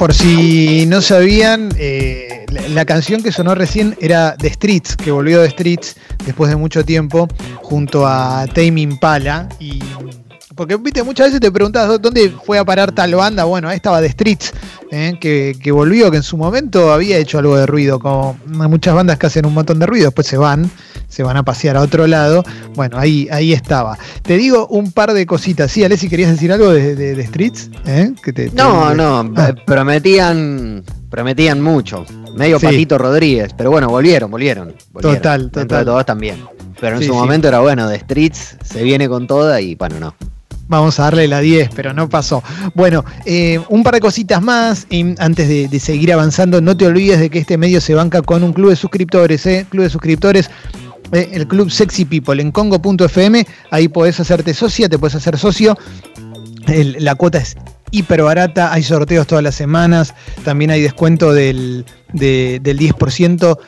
Por si no sabían, eh, la, canción que sonó recién era The Streets, que volvió de Streets después de mucho tiempo, junto a Tame Impala. Y porque viste, muchas veces te preguntas dónde fue a parar tal banda. Bueno, ahí estaba The Streets, eh, que, que volvió, que en su momento había hecho algo de ruido, como muchas bandas que hacen un montón de ruido, después se van, se van a pasear a otro lado. Bueno, ahí, ahí estaba. Te digo un par de cositas. Sí, Alessi, ¿querías decir algo de, de, de Streets? ¿Eh? Que te- te- No, no, Ah. prometían, prometían mucho. Medio Sí. Patito Rodríguez, pero bueno, volvieron, volvieron. volvieron. Total, Dentro total. de todos también. Pero en Sí, su sí. momento era bueno, de Streets se viene con toda y bueno, no. Vamos a darle la 10, pero no pasó. Bueno, eh, un par de cositas más. antes de, de seguir avanzando, no te olvides de que este medio se banca con un club de suscriptores, ¿eh? Club de suscriptores. Eh, el club Sexy People en congo.fm, ahí podés hacerte socia, te puedes hacer socio. La cuota es hiper barata, hay sorteos todas las semanas, también hay descuento del, de- del 10%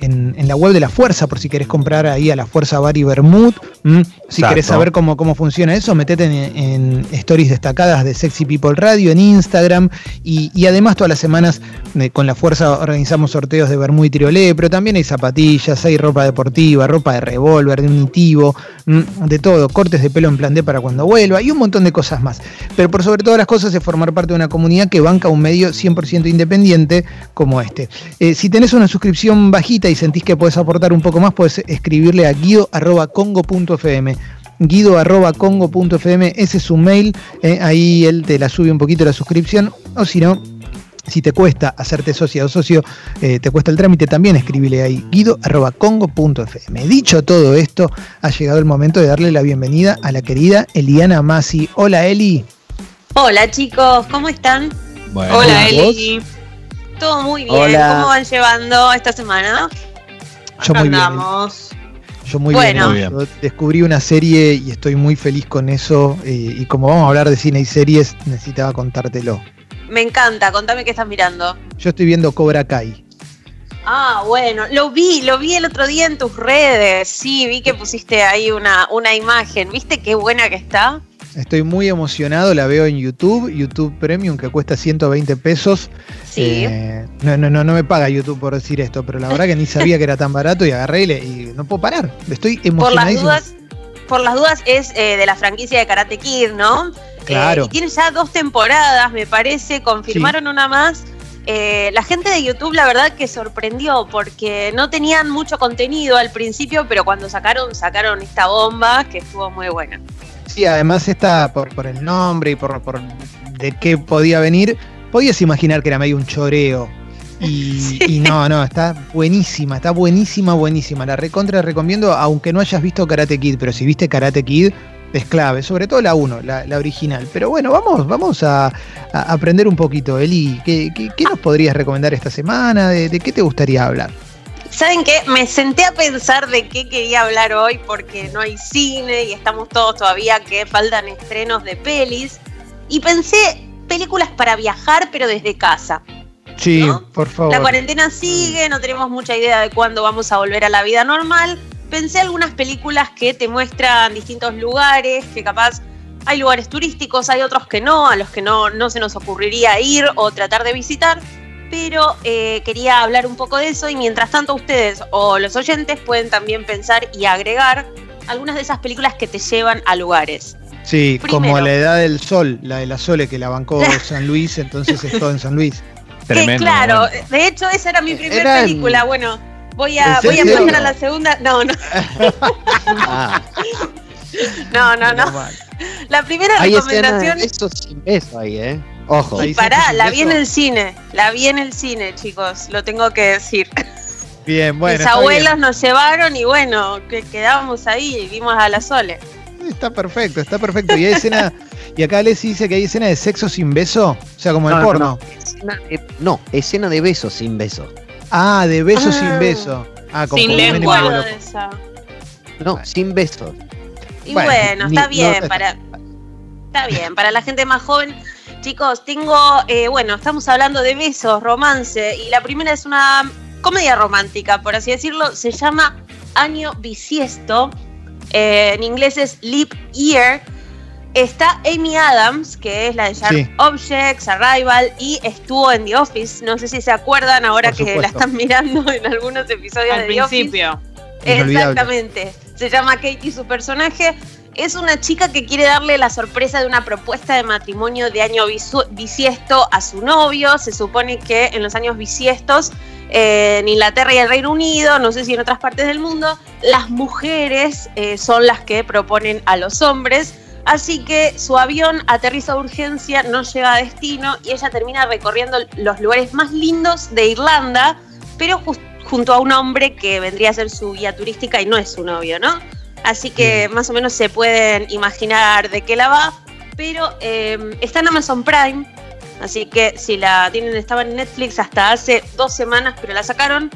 en, en la web de la Fuerza, por si querés comprar ahí a la Fuerza Bar y Bermud. Si Exacto. querés saber cómo, cómo funciona eso, metete en, en stories destacadas de Sexy People Radio, en Instagram, y, y además todas las semanas eh, con la Fuerza organizamos sorteos de Bermud y Tirolé, pero también hay zapatillas, hay ropa deportiva, ropa de revólver, de unitivo, de todo, cortes de pelo en plan D para cuando vuelva, y un montón de cosas más. Pero por sobre todas las cosas es formar parte de una comunidad que banca un medio 100% independiente como este. Eh, si tenés una suscripción bajita y sentís que podés aportar un poco más, podés escribirle a guido.congo.fm guido.congo.fm, ese es su mail, eh, ahí él te la sube un poquito la suscripción, o si no, si te cuesta hacerte socio o socio, eh, te cuesta el trámite, también escribile ahí guido.congo.fm. Dicho todo esto, ha llegado el momento de darle la bienvenida a la querida Eliana Masi. Hola Eli. Hola chicos, ¿cómo están? Bueno, Hola ¿vos? Todo muy bien. Hola. ¿Cómo van llevando esta semana? Yo Acá muy bien. andamos. Yo muy Bueno. bien, Yo descubrí una serie y estoy muy feliz con eso. eh, y como vamos a hablar de cine y series, necesitaba contártelo. Me encanta, contame qué estás mirando. Yo estoy viendo Cobra Kai. Ah, bueno, lo vi, lo vi el otro día en tus redes. Sí, vi que pusiste ahí una, una imagen. ¿Viste qué buena que está? Estoy muy emocionado, la veo en YouTube, YouTube Premium, que cuesta 120 pesos. Sí. Eh, no, no, no, no me paga YouTube por decir esto, pero la verdad que ni sabía que era tan barato y agarré y, le- y no puedo parar. Estoy por las dudas, por las dudas es eh, de la franquicia de Karate Kid, ¿no? Claro. Eh, y tiene ya dos temporadas, me parece. Confirmaron una más. Eh, la gente de YouTube, la verdad que sorprendió porque no tenían mucho contenido al principio, pero cuando sacaron, sacaron esta bomba que estuvo muy buena. Sí, además está por, por el nombre y por, por de qué podía venir, podías imaginar que era medio un choreo. Y, y no, no, está buenísima, está buenísima, buenísima. La recontra recomiendo, aunque no hayas visto Karate Kid, pero si viste Karate Kid, es clave, sobre todo la 1, la, la original. Pero bueno, vamos, vamos a, a aprender un poquito. Eli, ¿qué, qué, qué nos podrías recomendar esta semana? ¿De, de qué te gustaría hablar? ¿Saben qué? Me senté a pensar de qué quería hablar hoy porque no hay cine y estamos todos todavía que faltan estrenos de pelis. Y pensé películas para viajar, pero desde casa. Sí, ¿No? por favor. La cuarentena sigue, no tenemos mucha idea de cuándo vamos a volver a la vida normal. Pensé algunas películas que te muestran distintos lugares, que capaz hay lugares turísticos, hay otros que no, a los que no, no se nos ocurriría ir o tratar de visitar. Pero eh, quería hablar un poco de eso y mientras tanto ustedes o los oyentes pueden también pensar y agregar algunas de esas películas que te llevan a lugares. Sí, como Primero. la edad del sol, la de la Sole que la bancó San Luis, entonces es todo en San Luis. tremendo. que claro, bueno. de hecho esa era mi primera Eran- película. Bueno, voy a, ¿En voy a pasar a la segunda. No, no, Ah, no, no, no. La primera hay escenas de recomendación. besos sin beso ahí, ¿eh? Ojo. Y pará, la vi en el cine. La vi en el cine, chicos. Lo tengo que decir. Bien, bueno. Mis abuelos nos llevaron y bueno, que quedábamos ahí y vimos a la Sole. Está perfecto, está perfecto. Y hay escena, y acá les dice que hay escena de sexo sin beso, o sea, como el No, no, porno. no. Escena de- no, escena de besos sin beso. Ah, de beso Ah. sin beso. Ah, con Sin lengua. No, Bueno. sin besos. Y Bueno, está no, bien está- para. Está bien, para la gente más joven. Chicos, tengo, eh, bueno, estamos hablando de besos, romance, y la primera es una comedia romántica, por así decirlo, se llama Año Bisiesto, eh, en inglés es Leap Year, Está Amy Adams, que es la de Sharp Sí. Objects, Arrival, y estuvo en The Office. No sé si se acuerdan ahora que la están mirando en algunos episodios Al de The Office. principio. Exactamente. Se llama Katie su personaje. Es una chica que quiere darle la sorpresa de una propuesta de matrimonio de año bisiesto a su novio. Se supone que en los años bisiestos, eh, en Inglaterra y el Reino Unido, no sé si en otras partes del mundo, las mujeres eh, son las que proponen a los hombres. Así que su avión aterriza a urgencia, no llega a destino y ella termina recorriendo los lugares más lindos de Irlanda, pero junto a un hombre que vendría a ser su guía turística y no es su novio, ¿no? Así que más o menos se pueden imaginar de qué la va, pero eh, está en Amazon Prime, así que si la tienen, estaba en Netflix hasta hace dos semanas, pero la sacaron.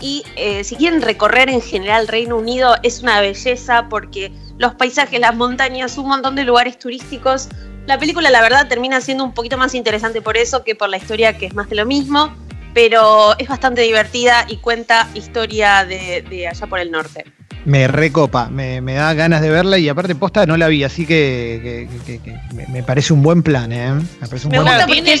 Y eh, si quieren recorrer en general Reino Unido, es una belleza porque los paisajes, las montañas, un montón de lugares turísticos. La película, la verdad, termina siendo un poquito más interesante por eso que por la historia, que es más de lo mismo, pero es bastante divertida y cuenta historia de, de allá por el norte. Me recopa, me, me da ganas de verla y aparte posta no la vi, así que, que- que- que me, me parece un buen plan, ¿eh? Me parece un Me buen gusta plan. Porque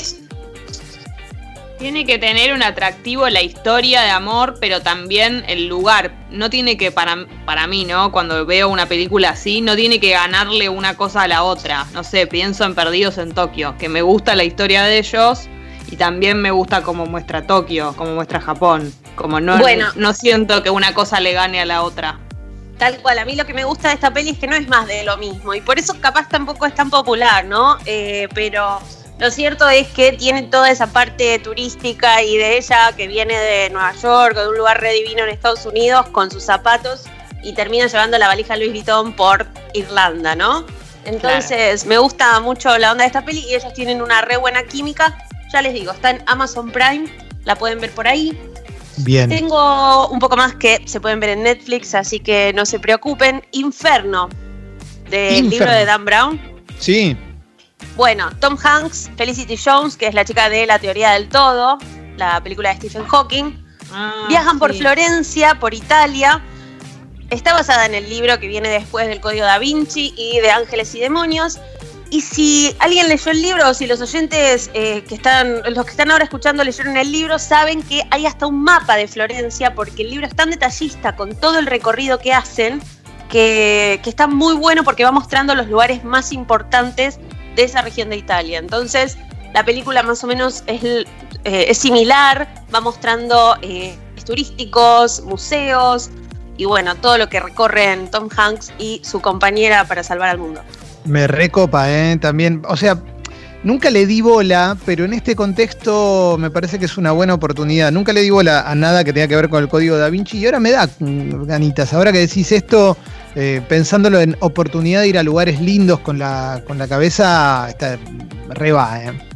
Tiene que tener un atractivo la historia de amor, pero también el lugar. No tiene que, para, para mí, ¿no? Cuando veo una película así, no tiene que ganarle una cosa a la otra. No sé, pienso en Perdidos en Tokio, que me gusta la historia de ellos y también me gusta cómo muestra Tokio, cómo muestra Japón. Como no, Bueno. no siento que una cosa le gane a la otra. Tal cual, a mí lo que me gusta de esta peli es que no es más de lo mismo y por eso capaz tampoco es tan popular, ¿no? Eh, pero lo cierto es que tiene toda esa parte turística y de ella que viene de Nueva York de un lugar re divino en Estados Unidos con sus zapatos y termina llevando la valija Louis Vuitton por Irlanda, ¿no? Entonces me gusta mucho la onda de esta peli y ellos tienen una re buena química. Ya les digo, está en Amazon Prime, la pueden ver por ahí. Bien. Tengo un poco más que se pueden ver en Netflix, así que no se preocupen. Inferno, del Inferno. libro de Dan Brown. Sí, Bueno, Tom Hanks, Felicity Jones, que es la chica de La Teoría del Todo, la película de Stephen Hawking. Ah, Viajan por. Florencia, por Italia. Está basada en el libro que viene después del Código da Vinci y de Ángeles y Demonios. Y si alguien leyó el libro, o si los oyentes eh, que están, los que están ahora escuchando leyeron el libro, saben que hay hasta un mapa de Florencia, porque el libro es tan detallista con todo el recorrido que hacen, que, que está muy bueno porque va mostrando los lugares más importantes de esa región de Italia. Entonces, la película más o menos es, eh, es similar, va mostrando eh, turísticos, museos y bueno, todo lo que recorren Tom Hanks y su compañera para salvar al mundo. Me recopa, ¿eh? También, o sea, nunca le di bola, pero en este contexto me parece que es una buena oportunidad. Nunca le di bola a nada que tenga que ver con el código da Vinci y ahora me da ganitas. Ahora que decís esto, eh, pensándolo en oportunidad de ir a lugares lindos con la, con la cabeza, está re va, ¿eh?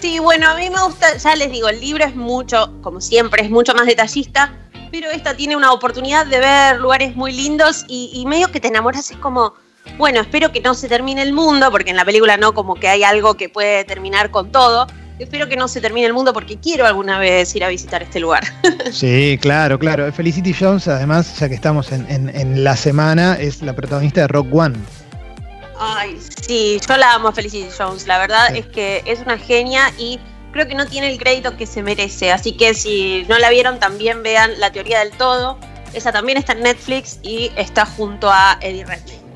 Sí, bueno, a mí me gusta, ya les digo, el libro es mucho, como siempre, es mucho más detallista, pero esta tiene una oportunidad de ver lugares muy lindos y, y medio que te enamoras, es como, bueno, espero que no se termine el mundo, porque en la película no como que hay algo que puede terminar con todo. Espero que no se termine el mundo porque quiero alguna vez ir a visitar este lugar. Sí, claro, claro. Felicity Jones, además, ya que estamos en, en- en la semana, es la protagonista de Rock One. Ay, sí, yo la amo a Felicity Jones. La verdad Sí. es que es una genia y creo que no tiene el crédito que se merece. Así que si no la vieron, también vean La Teoría del Todo. Esa también está en Netflix y está junto a Eddie Redmayne.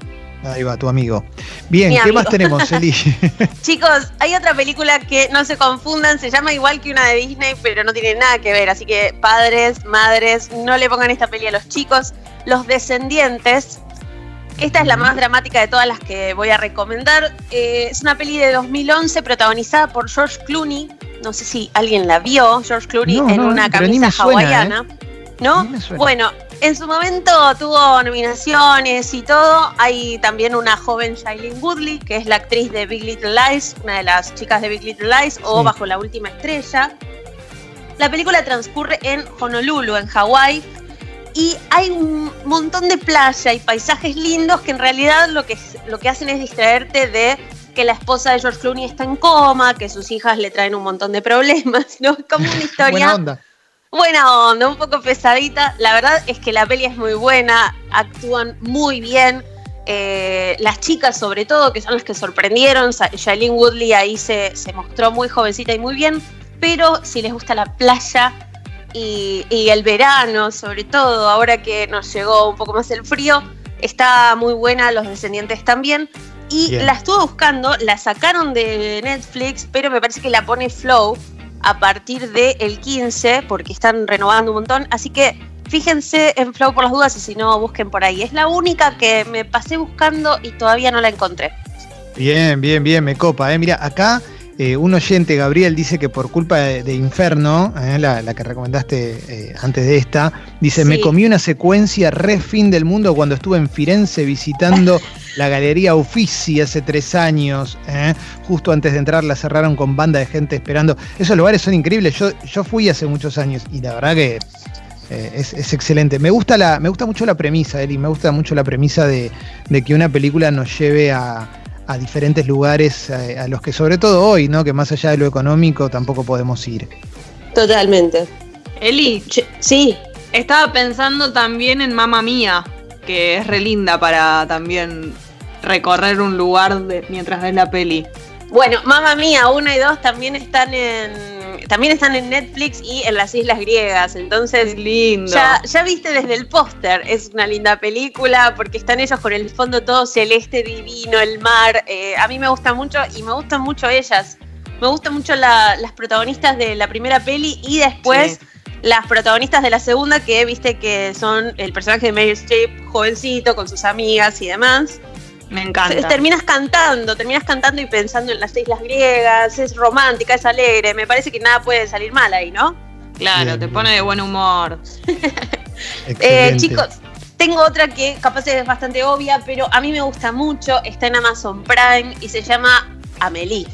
Ahí va, tu amigo. Bien, Mi ¿qué amigo. más tenemos, Eli? Chicos, hay otra película que no se confundan, se llama igual que una de Disney, pero no tiene nada que ver. Así que padres, madres, no le pongan esta peli a los chicos. Los Descendientes. Esta es la más dramática de todas las que voy a recomendar. Eh, es una peli de 2011 protagonizada por George Clooney. No sé si alguien la vio, George Clooney No, en no, una camisa ¿eh? hawaiana. ¿No? Bueno, en su momento tuvo nominaciones y todo. Hay también una joven Shailene Woodley, que es la actriz de Big Little Lies, una de las chicas de Big Little Lies, o Sí. Bajo la Última Estrella. La película transcurre en Honolulu, en Hawái, y hay un montón de playa y paisajes lindos que en realidad lo que, lo que hacen es distraerte de que la esposa de George Clooney está en coma, que sus hijas le traen un montón de problemas, ¿no? Como una historia Buena onda. Buena onda, un poco pesadita. La verdad es que la peli es muy buena, actúan muy bien. Eh, las chicas, sobre todo, que son las que sorprendieron. Shailene Woodley ahí se, se, mostró muy jovencita y muy bien. Pero si les gusta la playa y, y, el verano, sobre todo, ahora que nos llegó un poco más el frío, está muy buena. Los descendientes también. Y bien. la estuve buscando, la sacaron de Netflix, pero me parece que la pone Flow a partir del 15, porque están renovando un montón. Así que fíjense en Flow por las dudas y si no, busquen por ahí. Es la única que me pasé buscando y todavía no la encontré. Bien, bien, bien, me copa. ¿eh? Mira, acá eh, un oyente, Gabriel, dice que por culpa de, de Inferno, eh, la, la, que recomendaste eh, antes de esta, dice, sí. me comí una secuencia re fin del mundo cuando estuve en Firenze visitando la Galería Uffizi hace tres años. Justo antes de entrar la cerraron con banda de gente esperando. Esos lugares son increíbles. Yo, yo fui hace muchos años y la verdad que es, es, excelente. Me gusta, la, me gusta mucho la premisa, Eli. Me gusta mucho la premisa de, de que una película nos lleve a, a diferentes lugares a, a, los que, sobre todo hoy, ¿no? Que más allá de lo económico tampoco podemos ir. Totalmente. Eli, sí. Estaba pensando también en Mamma Mía, que es re linda para también recorrer un lugar de, mientras ves la peli. Bueno, Mamma Mía 1 y 2 también están en también están en Netflix y en las Islas Griegas. Entonces, lindo. Ya, ya viste desde el póster, es una linda película porque están ellos con el fondo todo celeste, divino, el mar. Eh, a mí me gusta mucho y me gustan mucho ellas. Me gustan mucho la, las protagonistas de la primera peli y después sí. las protagonistas de la segunda, que viste que son el personaje de Meryl Streep, jovencito, con sus amigas y demás. Me encanta. Terminas cantando, terminas cantando y pensando en las islas griegas, es romántica, es alegre, me parece que nada puede salir mal ahí, ¿no? Claro, bien, te bien. pone de buen humor. eh, chicos, tengo otra que capaz es bastante obvia, pero a mí me gusta mucho, está en Amazon Prime y se llama Amelie.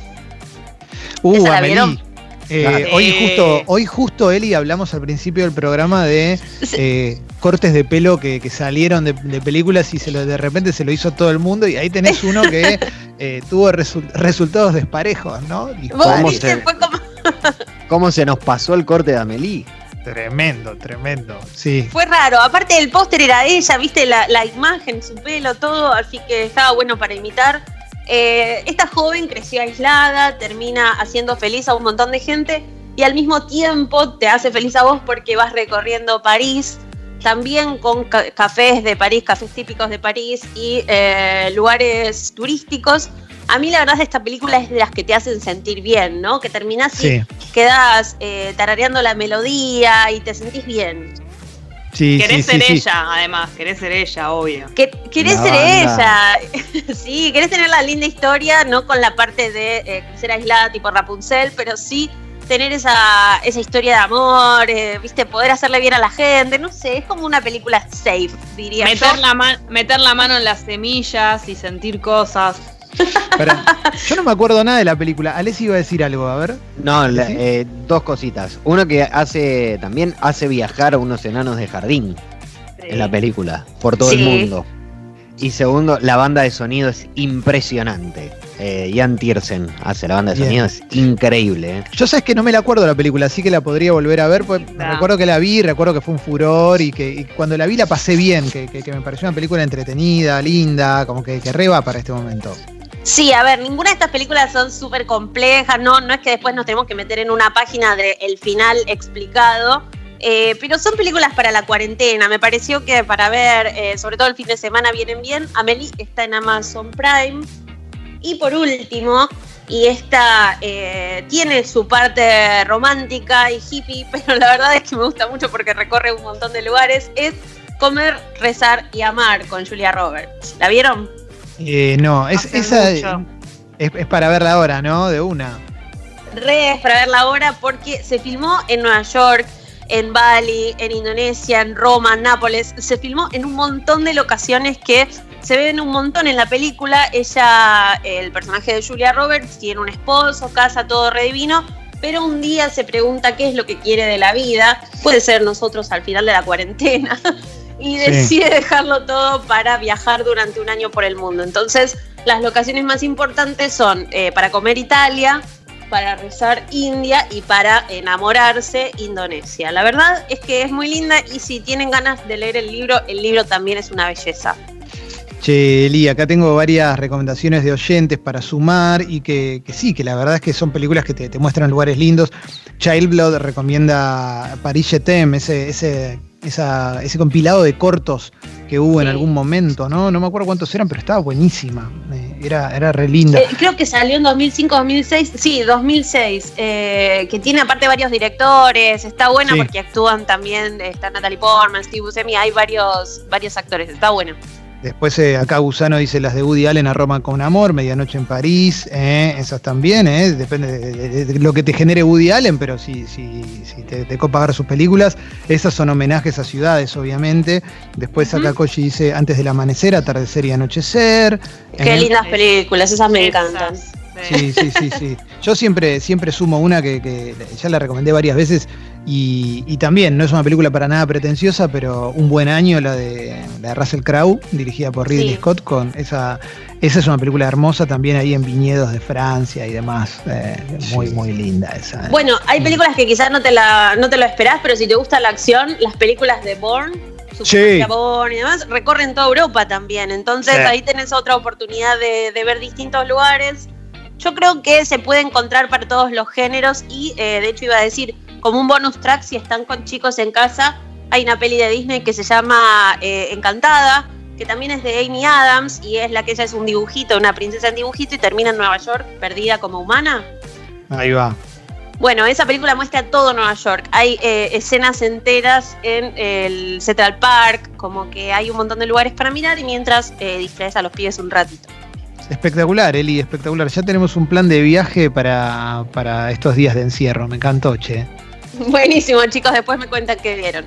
Uh, Amelie. Eh, hoy justo, hoy justo Eli hablamos al principio del programa de eh, cortes de pelo que, que salieron de, de, películas y se lo, de repente se lo hizo todo el mundo y ahí tenés uno que eh, tuvo resu resultados desparejos, ¿no? ¿Cómo, se, como... ¿Cómo se nos pasó el corte de Amelie? Tremendo, tremendo. Sí. Fue raro. Aparte el póster era ella, viste la, la, imagen, su pelo, todo, así que estaba bueno para imitar. Eh, esta joven creció aislada, termina haciendo feliz a un montón de gente y al mismo tiempo te hace feliz a vos porque vas recorriendo París, también con ca cafés de París, cafés típicos de París y eh, lugares turísticos. A mí la verdad esta película es de las que te hacen sentir bien, ¿no? Que terminás sí. y quedas eh, tarareando la melodía y te sentís bien. Sí, querés sí, ser sí, ella, además, querés ser ella, obvio. Que, querés la ser banda. ella, sí, querés tener la linda historia, no con la parte de eh, ser aislada tipo Rapunzel, pero sí tener esa, esa historia de amor, eh, viste, poder hacerle bien a la gente, no sé, es como una película safe, diría meter yo. La meter la mano en las semillas y sentir cosas. Pero, yo no me acuerdo nada de la película. Alessi iba a decir algo, a ver. No, la, eh, dos cositas. Uno que hace también hace viajar a unos enanos de jardín sí. en la película, por todo sí. el mundo. Y segundo, la banda de sonido es impresionante. Eh, Jan Tiersen hace la banda de sonido, Bien. es increíble. ¿eh? Yo sabes que no me la acuerdo la película, así que la podría volver a ver. Pues no. Recuerdo que la vi, recuerdo que fue un furor y que y cuando la vi la pasé bien, que, que, que, me pareció una película entretenida, linda, como que, que reba para este momento. Sí, a ver, ninguna de estas películas son súper complejas, no, no es que después nos tenemos que meter en una página del de final explicado, eh, pero son películas para la cuarentena. Me pareció que para ver, eh, sobre todo el fin de semana, vienen bien. Amelie está en Amazon Prime. Y por último, y esta eh, tiene su parte romántica y hippie, pero la verdad es que me gusta mucho porque recorre un montón de lugares, es Comer, Rezar y Amar con Julia Roberts. ¿La vieron? Eh, no, es, esa es, es, para verla ahora, ¿no? De una. Re es para verla ahora porque se filmó en Nueva York, en Bali, en Indonesia, en Roma, en Nápoles. Se filmó en un montón de locaciones que se ven un montón en la película. Ella, el personaje de Julia Roberts, tiene un esposo, casa, todo re divino. Pero un día se pregunta qué es lo que quiere de la vida. Puede ser nosotros al final de la cuarentena. y decide sí. dejarlo todo para viajar durante un año por el mundo. Entonces, las locaciones más importantes son eh, para comer Italia, para rezar India y para enamorarse Indonesia. La verdad es que es muy linda y si tienen ganas de leer el libro, el libro también es una belleza. Che, Eli, acá tengo varias recomendaciones de oyentes para sumar y que, sí, que la verdad es que son películas que te, muestran lugares lindos. Child Blood recomienda Paris Jetem, ese, ese, ese compilado de cortos que hubo en algún momento, ¿no? No me acuerdo cuántos eran, pero estaba buenísima. Eh, era, era re linda. Eh, creo que salió en 2005, 2006. Sí, 2006. Eh, que tiene aparte varios directores. Está buena porque actúan también. Está Natalie Portman, Steve Buscemi. Hay varios, varios actores. Está buena. Después eh, acá Gusano dice las de Woody Allen a Roma con amor, Medianoche en París, eh, esas también, eh, depende de, lo que te genere Woody Allen, pero si, si, si te, te pagar sus películas, esas son homenajes a ciudades, obviamente. Después acá Koji dice Antes del amanecer, atardecer y anochecer. Qué lindas películas, esas me encantan. Sí, sí, sí, sí. Yo siempre, siempre sumo una que, ya la recomendé varias veces y, también no es una película para nada pretenciosa, pero un buen año la de, la Russell Crowe, dirigida por Ridley Scott, con esa, esa es una película hermosa también ahí en viñedos de Francia y demás, eh, muy, muy linda esa. Bueno, hay películas que quizás no te, la, no te lo esperás, pero si te gusta la acción, las películas de Bourne sí. Bourne y demás, recorren toda Europa también. Entonces ahí tenés otra oportunidad de, de, ver distintos lugares. Yo creo que se puede encontrar para todos los géneros y eh, de hecho iba a decir, como un bonus track, si están con chicos en casa, hay una peli de Disney que se llama eh, Encantada, que también es de Amy Adams y es la que ella es un dibujito, una princesa en dibujito y termina en Nueva York perdida como humana. Ahí va. Bueno, esa película muestra todo Nueva York. Hay eh, escenas enteras en el Central Park, como que hay un montón de lugares para mirar y mientras distraes a los pibes un ratito. Espectacular, Eli, espectacular. Ya tenemos un plan de viaje para, para estos días de encierro. Me encantó, che. Buenísimo, chicos. Después me cuentan qué vieron.